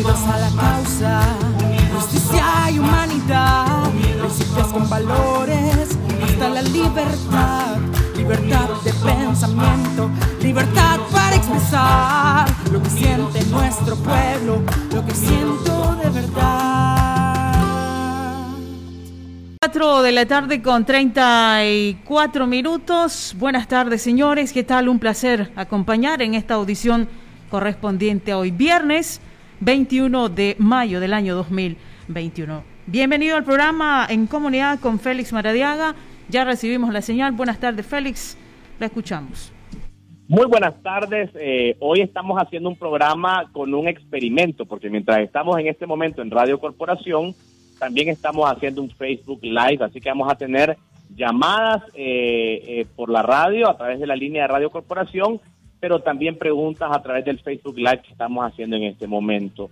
Unidos a la causa, justicia y humanidad, principios con valores, hasta la libertad, libertad de pensamiento, libertad para expresar lo que siente nuestro pueblo, lo que siento de verdad. 4 de la tarde con 34 minutos. Buenas tardes, señores. ¿Qué tal? Un placer acompañar en esta audición correspondiente a hoy, viernes 21 de mayo del año 2021. Bienvenido al programa en comunidad con Félix Maradiaga. Ya recibimos la señal. Buenas tardes, Félix. La escuchamos. Muy buenas tardes. Eh, hoy estamos haciendo un programa con un experimento, porque mientras estamos en este momento en Radio Corporación, también estamos haciendo un Facebook Live, así que vamos a tener llamadas eh, eh, por la radio a través de la línea de Radio Corporación pero también preguntas a través del Facebook Live que estamos haciendo en este momento.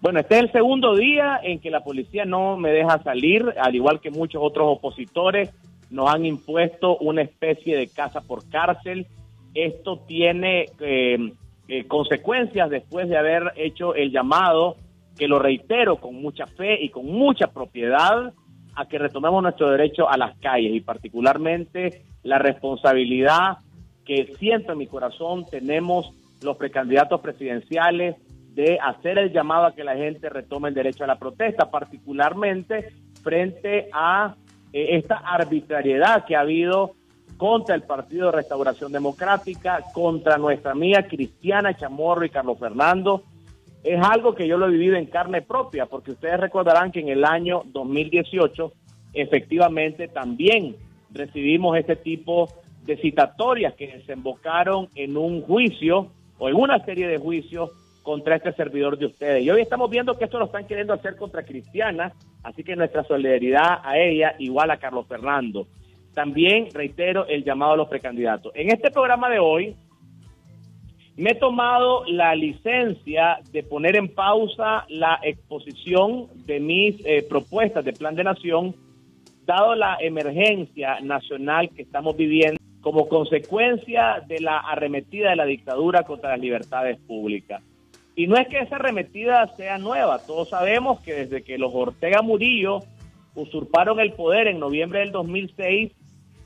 Bueno, este es el segundo día en que la policía no me deja salir, al igual que muchos otros opositores, nos han impuesto una especie de casa por cárcel. Esto tiene eh, eh, consecuencias después de haber hecho el llamado, que lo reitero con mucha fe y con mucha propiedad, a que retomemos nuestro derecho a las calles y particularmente la responsabilidad que siento en mi corazón tenemos los precandidatos presidenciales de hacer el llamado a que la gente retome el derecho a la protesta, particularmente frente a eh, esta arbitrariedad que ha habido contra el Partido de Restauración Democrática, contra nuestra amiga Cristiana Chamorro y Carlos Fernando. Es algo que yo lo he vivido en carne propia, porque ustedes recordarán que en el año 2018 efectivamente también recibimos este tipo de citatorias que desembocaron en un juicio o en una serie de juicios contra este servidor de ustedes. Y hoy estamos viendo que esto lo están queriendo hacer contra Cristiana, así que nuestra solidaridad a ella, igual a Carlos Fernando. También reitero el llamado a los precandidatos. En este programa de hoy me he tomado la licencia de poner en pausa la exposición de mis eh, propuestas de plan de nación, dado la emergencia nacional que estamos viviendo como consecuencia de la arremetida de la dictadura contra las libertades públicas. Y no es que esa arremetida sea nueva, todos sabemos que desde que los Ortega Murillo usurparon el poder en noviembre del 2006,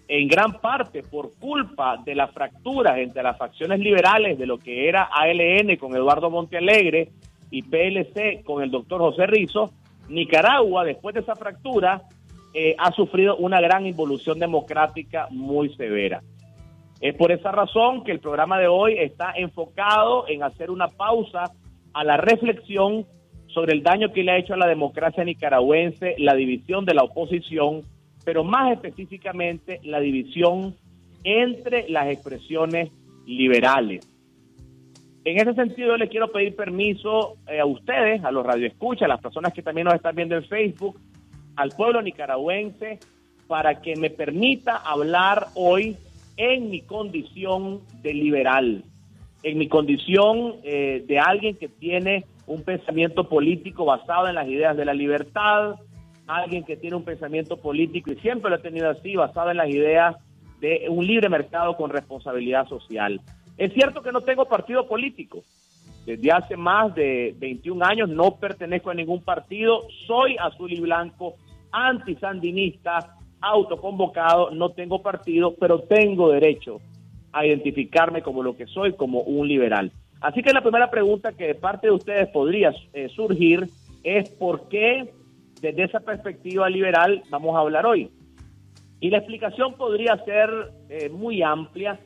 en gran parte por culpa de las fracturas entre las facciones liberales de lo que era ALN con Eduardo Montealegre y PLC con el doctor José Rizo, Nicaragua, después de esa fractura, eh, ha sufrido una gran involución democrática muy severa. Es por esa razón que el programa de hoy está enfocado en hacer una pausa a la reflexión sobre el daño que le ha hecho a la democracia nicaragüense la división de la oposición, pero más específicamente la división entre las expresiones liberales. En ese sentido, yo le quiero pedir permiso eh, a ustedes, a los radioescuchas, a las personas que también nos están viendo en Facebook, al pueblo nicaragüense, para que me permita hablar hoy en mi condición de liberal, en mi condición eh, de alguien que tiene un pensamiento político basado en las ideas de la libertad, alguien que tiene un pensamiento político y siempre lo he tenido así, basado en las ideas de un libre mercado con responsabilidad social. Es cierto que no tengo partido político. Desde hace más de 21 años no pertenezco a ningún partido, soy azul y blanco, antisandinista, autoconvocado, no tengo partido, pero tengo derecho a identificarme como lo que soy, como un liberal. Así que la primera pregunta que de parte de ustedes podría eh, surgir es por qué desde esa perspectiva liberal vamos a hablar hoy. Y la explicación podría ser eh, muy amplia,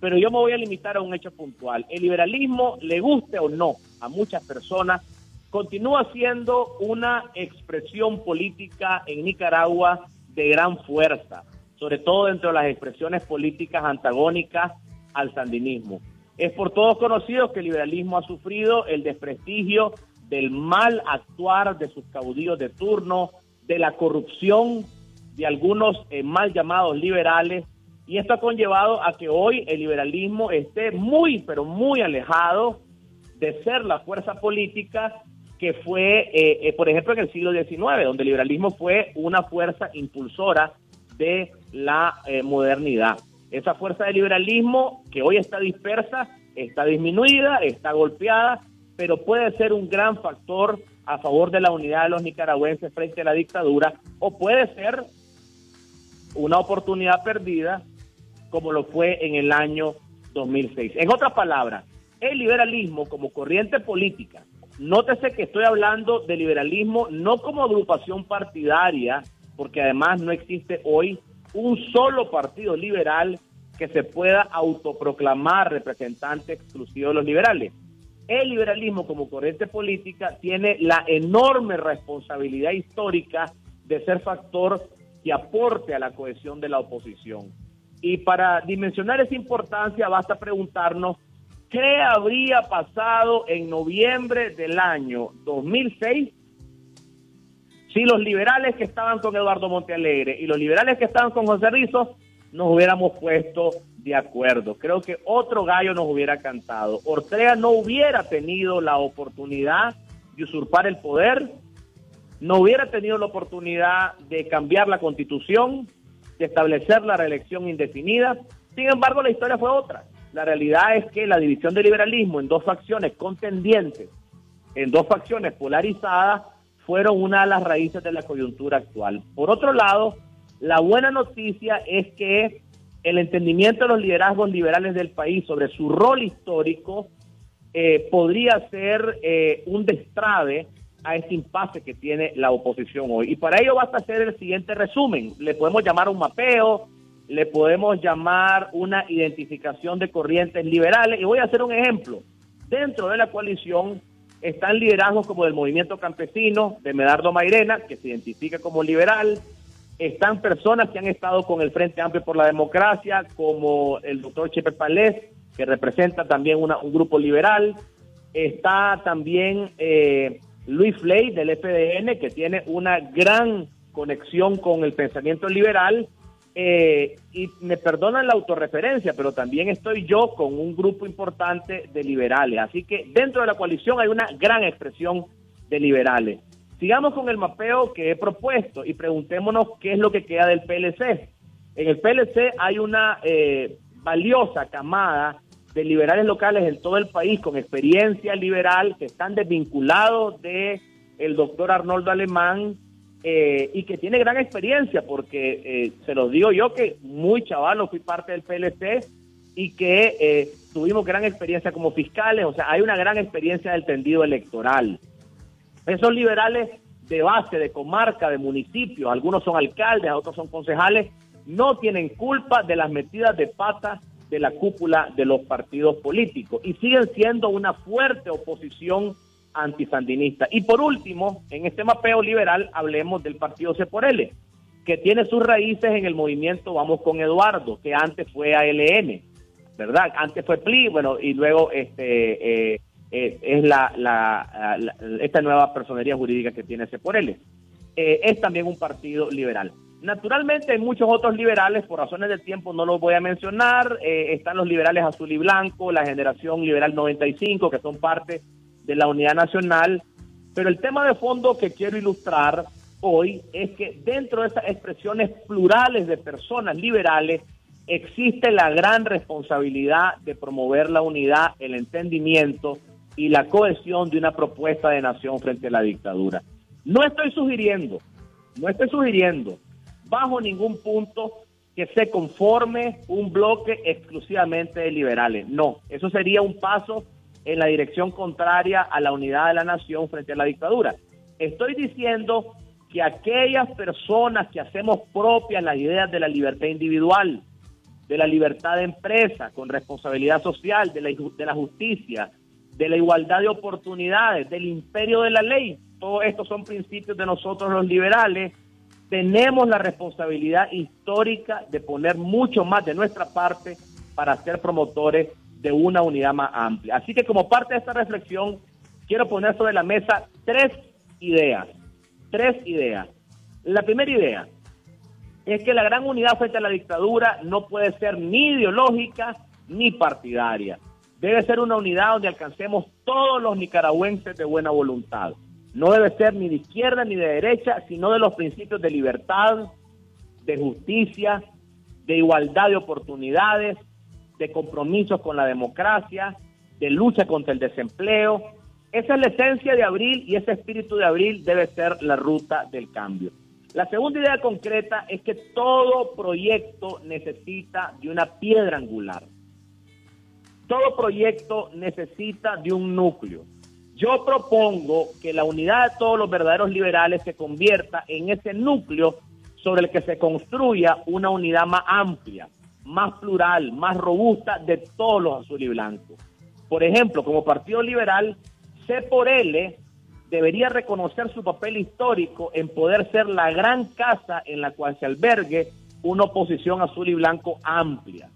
pero yo me voy a limitar a un hecho puntual. El liberalismo, le guste o no a muchas personas, continúa siendo una expresión política en Nicaragua de gran fuerza, sobre todo dentro de las expresiones políticas antagónicas al sandinismo. Es por todos conocido que el liberalismo ha sufrido el desprestigio del mal actuar de sus caudillos de turno, de la corrupción de algunos eh, mal llamados liberales, y esto ha conllevado a que hoy el liberalismo esté muy, pero muy alejado de ser la fuerza política que fue, eh, eh, por ejemplo, en el siglo XIX, donde el liberalismo fue una fuerza impulsora de la eh, modernidad. Esa fuerza de liberalismo que hoy está dispersa, está disminuida, está golpeada, pero puede ser un gran factor a favor de la unidad de los nicaragüenses frente a la dictadura, o puede ser una oportunidad perdida, como lo fue en el año 2006. En otras palabras, el liberalismo como corriente política, nótese que estoy hablando de liberalismo no como agrupación partidaria, porque además no existe hoy un solo partido liberal que se pueda autoproclamar representante exclusivo de los liberales. El liberalismo como corriente política tiene la enorme responsabilidad histórica de ser factor que aporte a la cohesión de la oposición. Y para dimensionar esa importancia basta preguntarnos qué habría pasado en noviembre del año 2006 si los liberales que estaban con Eduardo Montealegre y los liberales que estaban con José Rizos nos hubiéramos puesto de acuerdo. Creo que otro gallo nos hubiera cantado. Ortega no hubiera tenido la oportunidad de usurpar el poder, no hubiera tenido la oportunidad de cambiar la constitución, de establecer la reelección indefinida. Sin embargo, la historia fue otra. La realidad es que la división del liberalismo en dos facciones contendientes, en dos facciones polarizadas, fueron una de las raíces de la coyuntura actual. Por otro lado, la buena noticia es que el entendimiento de los liderazgos liberales del país sobre su rol histórico eh, podría ser eh, un destrave a este impasse que tiene la oposición hoy. Y para ello basta hacer el siguiente resumen. Le podemos llamar un mapeo, le podemos llamar una identificación de corrientes liberales. Y voy a hacer un ejemplo. Dentro de la coalición están liderazgos como del movimiento campesino, de Medardo Mairena, que se identifica como liberal, están personas que han estado con el Frente Amplio por la Democracia, como el doctor Chepe Palés, que representa también una, un grupo liberal. Está también eh, Luis Fley del FDN, que tiene una gran conexión con el pensamiento liberal. Eh, y me perdonan la autorreferencia, pero también estoy yo con un grupo importante de liberales. Así que dentro de la coalición hay una gran expresión de liberales. Sigamos con el mapeo que he propuesto y preguntémonos qué es lo que queda del PLC. En el PLC hay una eh, valiosa camada de liberales locales en todo el país con experiencia liberal que están desvinculados de el doctor Arnoldo Alemán eh, y que tiene gran experiencia porque eh, se los digo yo que muy chavalo fui parte del PLC y que tuvimos gran experiencia como fiscales, o sea, hay una gran experiencia del tendido electoral. Esos liberales de base, de comarca, de municipio, algunos son alcaldes, otros son concejales, no tienen culpa de las metidas de pata de la cúpula de los partidos políticos y siguen siendo una fuerte oposición antisandinista. Y por último, en este mapeo liberal hablemos del partido C por L, que tiene sus raíces en el movimiento Vamos con Eduardo, que antes fue ALN, ¿verdad? Antes fue PLI, bueno, y luego este... Eh, eh, es la, esta nueva personería jurídica que tiene él. Eh, es también un partido liberal. Naturalmente hay muchos otros liberales, por razones del tiempo no los voy a mencionar, eh, están los liberales azul y blanco, la generación liberal 95, que son parte de la unidad nacional, pero el tema de fondo que quiero ilustrar hoy es que dentro de esas expresiones plurales de personas liberales existe la gran responsabilidad de promover la unidad, el entendimiento, y la cohesión de una propuesta de nación frente a la dictadura. No estoy sugiriendo, no estoy sugiriendo bajo ningún punto que se conforme un bloque exclusivamente de liberales. No, eso sería un paso en la dirección contraria a la unidad de la nación frente a la dictadura. Estoy diciendo que aquellas personas que hacemos propias las ideas de la libertad individual, de la libertad de empresa, con responsabilidad social, de la, de la justicia, de la igualdad de oportunidades, del imperio de la ley. Todos estos son principios de nosotros los liberales. Tenemos la responsabilidad histórica de poner mucho más de nuestra parte para ser promotores de una unidad más amplia. Así que como parte de esta reflexión, quiero poner sobre la mesa tres ideas. Tres ideas. La primera idea es que la gran unidad frente a la dictadura no puede ser ni ideológica ni partidaria debe ser una unidad donde alcancemos todos los nicaragüenses de buena voluntad. No debe ser ni de izquierda ni de derecha, sino de los principios de libertad, de justicia, de igualdad de oportunidades, de compromisos con la democracia, de lucha contra el desempleo, Esa es la esencia de abril y ese espíritu de abril debe ser la ruta del cambio. La segunda idea concreta es que todo proyecto necesita de una piedra angular. Todo proyecto necesita de un núcleo. Yo propongo que la unidad de todos los verdaderos liberales se convierta en ese núcleo sobre el que se construya una unidad más amplia, más plural, más robusta de todos los azul y blancos. Por ejemplo, como Partido Liberal, C por L debería reconocer su papel histórico en poder ser la gran casa en la cual se albergue una oposición azul y blanco amplia,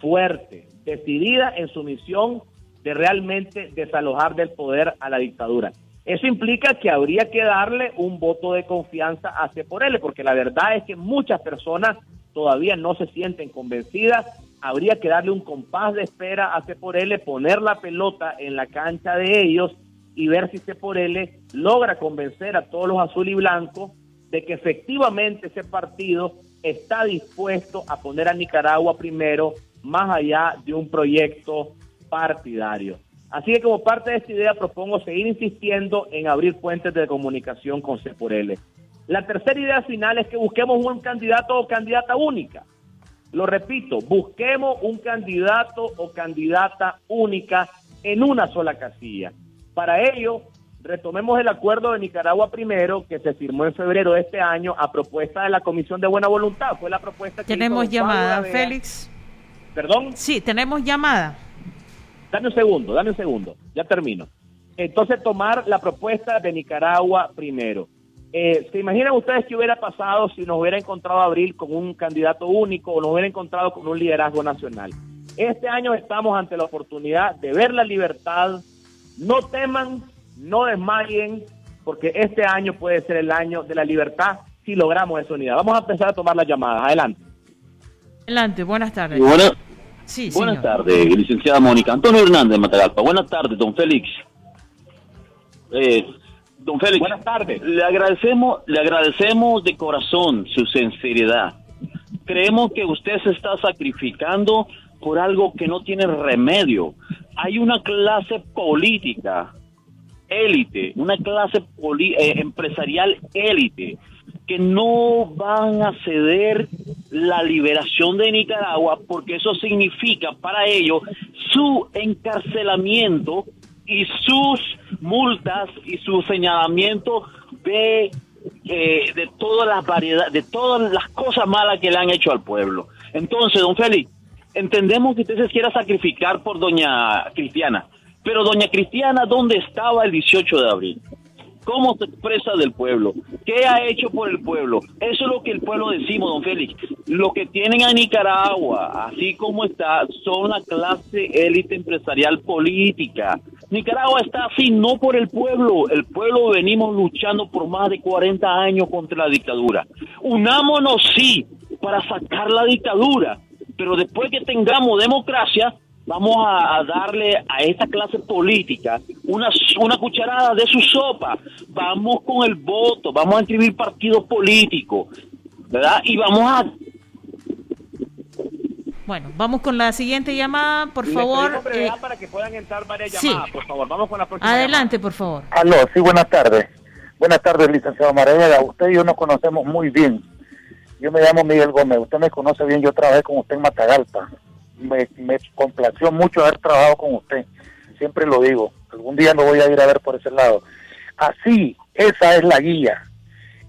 fuerte, decidida en su misión de realmente desalojar del poder a la dictadura. Eso implica que habría que darle un voto de confianza a C por L, porque la verdad es que muchas personas todavía no se sienten convencidas. Habría que darle un compás de espera a C por L, poner la pelota en la cancha de ellos y ver si C por L logra convencer a todos los azul y blancos de que efectivamente ese partido está dispuesto a poner a Nicaragua primero, más allá de un proyecto partidario. Así que como parte de esta idea propongo seguir insistiendo en abrir puentes de comunicación con C por L. La tercera idea final es que busquemos un candidato o candidata única. Lo repito, busquemos un candidato o candidata única en una sola casilla. Para ello, retomemos el acuerdo de Nicaragua primero que se firmó en febrero de este año a propuesta de la Comisión de Buena Voluntad. Fue la propuesta que Tenemos llamada, Félix. ¿Perdón? Sí, tenemos llamada. Dame un segundo, dame un segundo, ya termino. Entonces, tomar la propuesta de Nicaragua primero. Eh, ¿Se imaginan ustedes qué hubiera pasado si nos hubiera encontrado Abril con un candidato único o nos hubiera encontrado con un liderazgo nacional? Este año estamos ante la oportunidad de ver la libertad. No teman, no desmayen, porque este año puede ser el año de la libertad si logramos esa unidad. Vamos a empezar a tomar las llamadas. Adelante. Adelante, buenas tardes. Sí, Buenas tardes, licenciada Mónica. Antonio Hernández, Matagalpa. Buenas tardes, don Félix. Eh, don Félix. Buenas tardes. Le agradecemos, le agradecemos de corazón su sinceridad. Creemos que usted se está sacrificando por algo que no tiene remedio. Hay una clase política élite, una clase eh, empresarial élite que no van a ceder la liberación de Nicaragua porque eso significa para ellos su encarcelamiento y sus multas y su señalamiento de eh, de todas las variedades, de todas las cosas malas que le han hecho al pueblo. Entonces, don Félix, entendemos que usted se quiera sacrificar por doña Cristiana, pero doña Cristiana, ¿dónde estaba el 18 de abril? cómo se expresa del pueblo, qué ha hecho por el pueblo. Eso es lo que el pueblo decimos, don Félix. Lo que tienen a Nicaragua, así como está, son la clase élite empresarial política. Nicaragua está así no por el pueblo, el pueblo venimos luchando por más de 40 años contra la dictadura. Unámonos sí para sacar la dictadura, pero después que tengamos democracia, vamos a, darle a esta clase política una, una cucharada de su sopa. Vamos con el voto, vamos a inscribir partidos políticos, ¿verdad? Y vamos a... Bueno, vamos con la siguiente llamada, por favor. Eh, para que puedan entrar varias llamadas, por favor. Vamos con la próxima Adelante, por favor. Aló, sí, buenas tardes. Buenas tardes, licenciado Maravilla. Usted y yo nos conocemos muy bien. Yo me llamo Miguel Gómez. Usted me conoce bien. Yo trabajé con usted en Matagalpa me, me complació mucho haber trabajado con usted. Siempre lo digo. Algún día me voy a ir a ver por ese lado. Así, esa es la guía.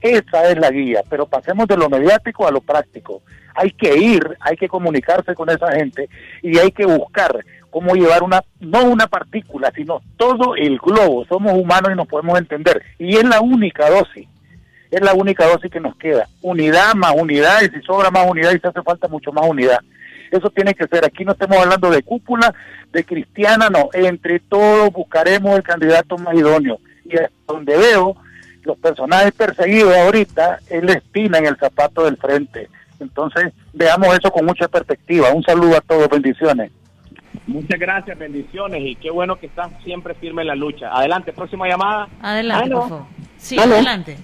Esa es la guía. Pero pasemos de lo mediático a lo práctico. Hay que ir, hay que comunicarse con esa gente y hay que buscar cómo llevar una, no una partícula, sino todo el globo. Somos humanos y nos podemos entender. Y es la única dosis. Es la única dosis que nos queda. Unidad más unidad, y si sobra más unidad y si hace falta mucho más unidad. Eso tiene que ser. Aquí no estamos hablando de cúpula, de cristiana, no. Entre todos buscaremos el candidato más idóneo. Y donde veo los personajes perseguidos ahorita es la espina en el zapato del frente. Entonces, veamos eso con mucha perspectiva. Un saludo a todos, bendiciones. Muchas gracias, bendiciones y qué bueno que estás siempre firme en la lucha. Adelante, próxima llamada. Adelante, por favor. Sí, adelante.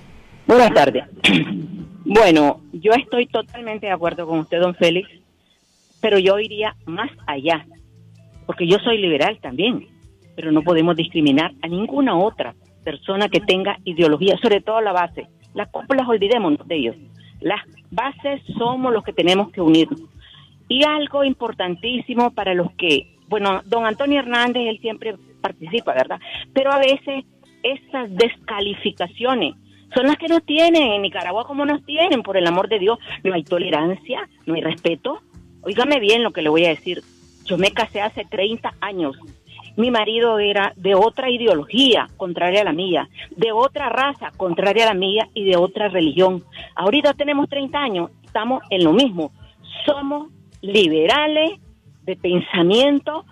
Buenas tardes. Bueno, yo estoy totalmente de acuerdo con usted, don Félix pero yo iría más allá, porque yo soy liberal también. pero no podemos discriminar a ninguna otra persona que tenga ideología, sobre todo la base. Las cúpulas olvidémonos de ellos. Las bases somos los que tenemos que unirnos. Y algo importantísimo para los que, bueno, don Antonio Hernández, él siempre participa, ¿verdad? Pero a veces esas descalificaciones son las que nos tienen en Nicaragua como nos tienen, por el amor de Dios. No hay tolerancia, no hay respeto. Óigame bien lo que le voy a decir. Yo me casé hace 30 años. Mi marido era de otra ideología contraria a la mía, de otra raza contraria a la mía y de otra religión. Ahorita tenemos 30 años, estamos en lo mismo. Somos liberales de pensamiento,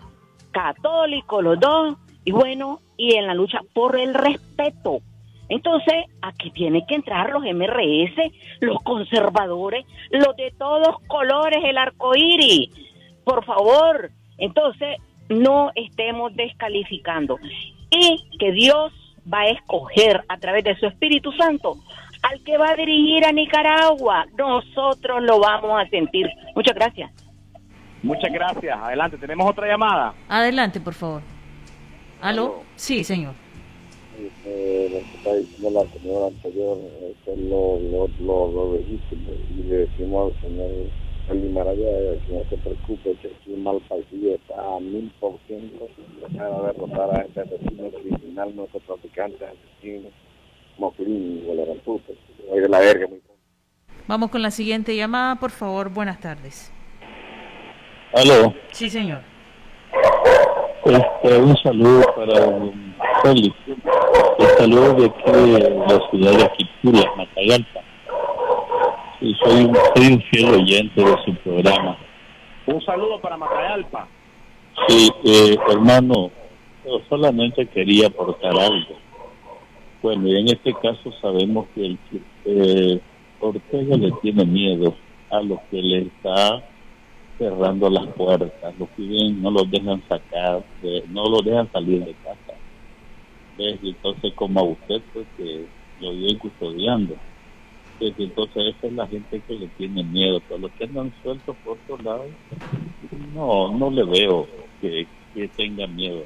católicos los dos, y bueno, y en la lucha por el respeto. Entonces, aquí tienen que entrar los MRS, los conservadores, los de todos colores, el arco iris. Por favor, entonces no estemos descalificando. Y que Dios va a escoger a través de su Espíritu Santo al que va a dirigir a Nicaragua. Nosotros lo vamos a sentir. Muchas gracias. Muchas gracias. Adelante, tenemos otra llamada. Adelante, por favor. ¿Aló? Sí, señor. Eh, lo que está diciendo la señora anterior, es lo, lo, lo, lo legítimo. Y le decimos al señor el Limaraya que no se preocupe, que aquí mal partido está a mil por ciento. De derrotar a este asesino criminal, nuestro traficante asesino, Moclín, o la puta. de la verga, muy Vamos con la siguiente llamada, por favor. Buenas tardes. Aló. Sí, señor. Este, un saludo para un Félix. El saludo de aquí de la ciudad de Aquipula, Matagalpa. Sí, soy, un, soy un fiel oyente de su programa. Un saludo para Matagalpa. Sí, eh, hermano, yo solamente quería aportar algo. Bueno, y en este caso sabemos que el, eh, Ortega le tiene miedo a los que le está cerrando las puertas, los que no los dejan sacar, no los dejan salir de casa. ¿Ves? Entonces, como a usted, pues que lo viene custodiando. ¿Ves? Entonces, esa es la gente que le tiene miedo, pero los que andan sueltos por otro lado, no, no le veo que, que tenga miedo,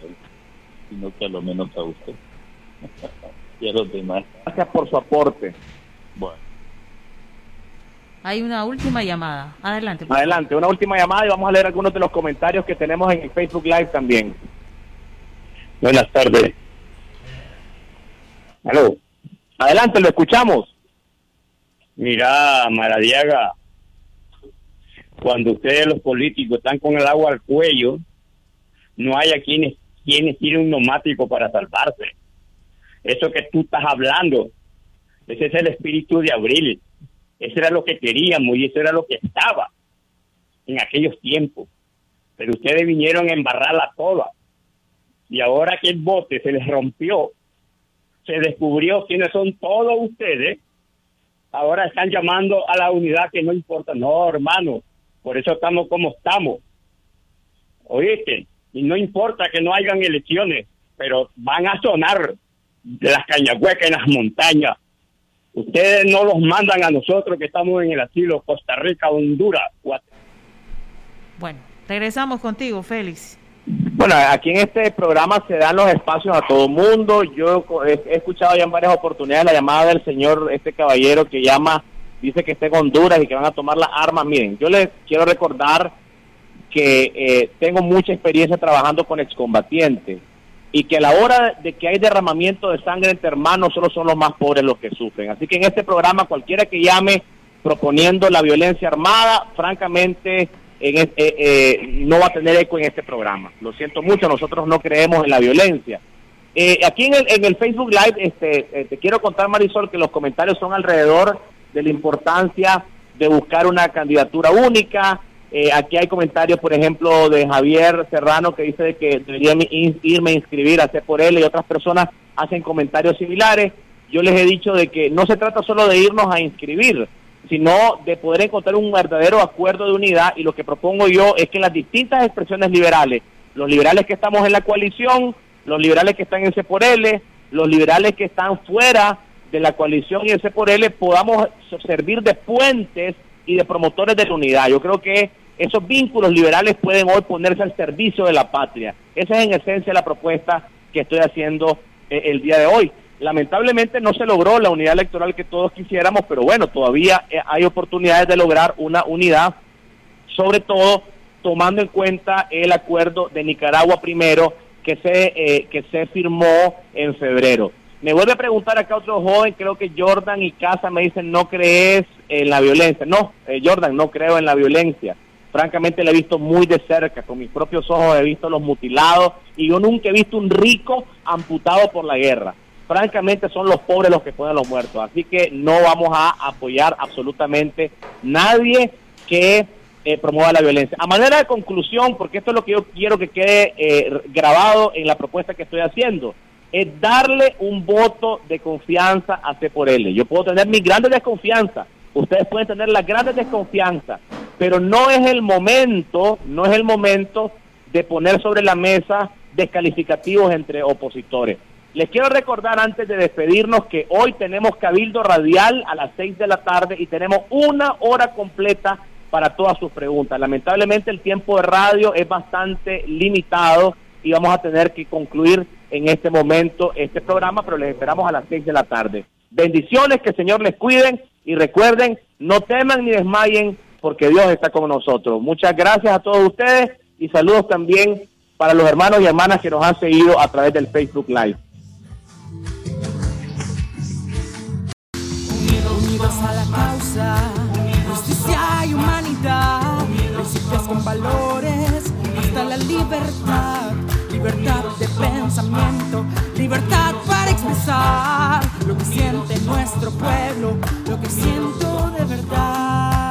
sino que a lo menos a usted y a los demás. Gracias por su aporte. Bueno. Hay una última llamada. Adelante. Adelante, una última llamada y vamos a leer algunos de los comentarios que tenemos en el Facebook Live también. Buenas tardes. Aló. Adelante, lo escuchamos. Mira, Maradiaga, cuando ustedes los políticos están con el agua al cuello, no hay a quienes, quienes tienen un neumático para salvarse. Eso que tú estás hablando, ese es el espíritu de Abril. Eso era lo que queríamos y eso era lo que estaba en aquellos tiempos. Pero ustedes vinieron a embarrarla toda. Y ahora que el bote se les rompió, se descubrió quiénes son todos ustedes, ahora están llamando a la unidad que no importa. No, hermano, por eso estamos como estamos. Oíste, y no importa que no hayan elecciones, pero van a sonar de las cañahuecas en las montañas Ustedes no los mandan a nosotros que estamos en el asilo Costa Rica, Honduras. Bueno, regresamos contigo, Félix. Bueno, aquí en este programa se dan los espacios a todo mundo. Yo he escuchado ya en varias oportunidades la llamada del señor, este caballero que llama, dice que está en Honduras y que van a tomar las armas. Miren, yo les quiero recordar que eh, tengo mucha experiencia trabajando con excombatientes y que a la hora de que hay derramamiento de sangre entre hermanos solo son los más pobres los que sufren. Así que en este programa cualquiera que llame proponiendo la violencia armada, francamente en, eh, eh, no va a tener eco en este programa. Lo siento mucho, nosotros no creemos en la violencia. Eh, aquí en el, en el Facebook Live este, te quiero contar, Marisol, que los comentarios son alrededor de la importancia de buscar una candidatura única, eh, aquí hay comentarios, por ejemplo, de Javier Serrano que dice que debería irme a inscribir hacer por él y otras personas hacen comentarios similares. Yo les he dicho de que no se trata solo de irnos a inscribir, sino de poder encontrar un verdadero acuerdo de unidad y lo que propongo yo es que las distintas expresiones liberales, los liberales que estamos en la coalición, los liberales que están en C por L, los liberales que están fuera de la coalición y en C por L, podamos servir de puentes y de promotores de la unidad. Yo creo que esos vínculos liberales pueden hoy ponerse al servicio de la patria. Esa es en esencia la propuesta que estoy haciendo eh, el día de hoy. Lamentablemente no se logró la unidad electoral que todos quisiéramos, pero bueno, todavía eh, hay oportunidades de lograr una unidad, sobre todo tomando en cuenta el acuerdo de Nicaragua primero que se, eh, que se firmó en febrero. Me vuelve a preguntar acá otro joven, creo que Jordan y Casa me dicen, no crees en la violencia. No, Jordan, no creo en la violencia francamente la he visto muy de cerca, con mis propios ojos he visto los mutilados y yo nunca he visto un rico amputado por la guerra. Francamente son los pobres los que ponen los muertos, así que no vamos a apoyar absolutamente nadie que eh, promueva la violencia. A manera de conclusión, porque esto es lo que yo quiero que quede eh, grabado en la propuesta que estoy haciendo, es darle un voto de confianza a C por L. Yo puedo tener mi grande desconfianza, ustedes pueden tener la grande desconfianza, pero no es el momento, no es el momento de poner sobre la mesa descalificativos entre opositores. Les quiero recordar antes de despedirnos que hoy tenemos Cabildo Radial a las 6 de la tarde y tenemos una hora completa para todas sus preguntas. Lamentablemente el tiempo de radio es bastante limitado y vamos a tener que concluir en este momento este programa, pero les esperamos a las 6 de la tarde. Bendiciones, que el Señor les cuiden y recuerden, no teman ni desmayen porque Dios está con nosotros. Muchas gracias a todos ustedes y saludos también para los hermanos y hermanas que nos han seguido a través del Facebook Live. Humanidad, principios con valores, hasta la libertad, libertad de pensamiento, libertad para expresar lo que siente nuestro pueblo, lo que siento de verdad.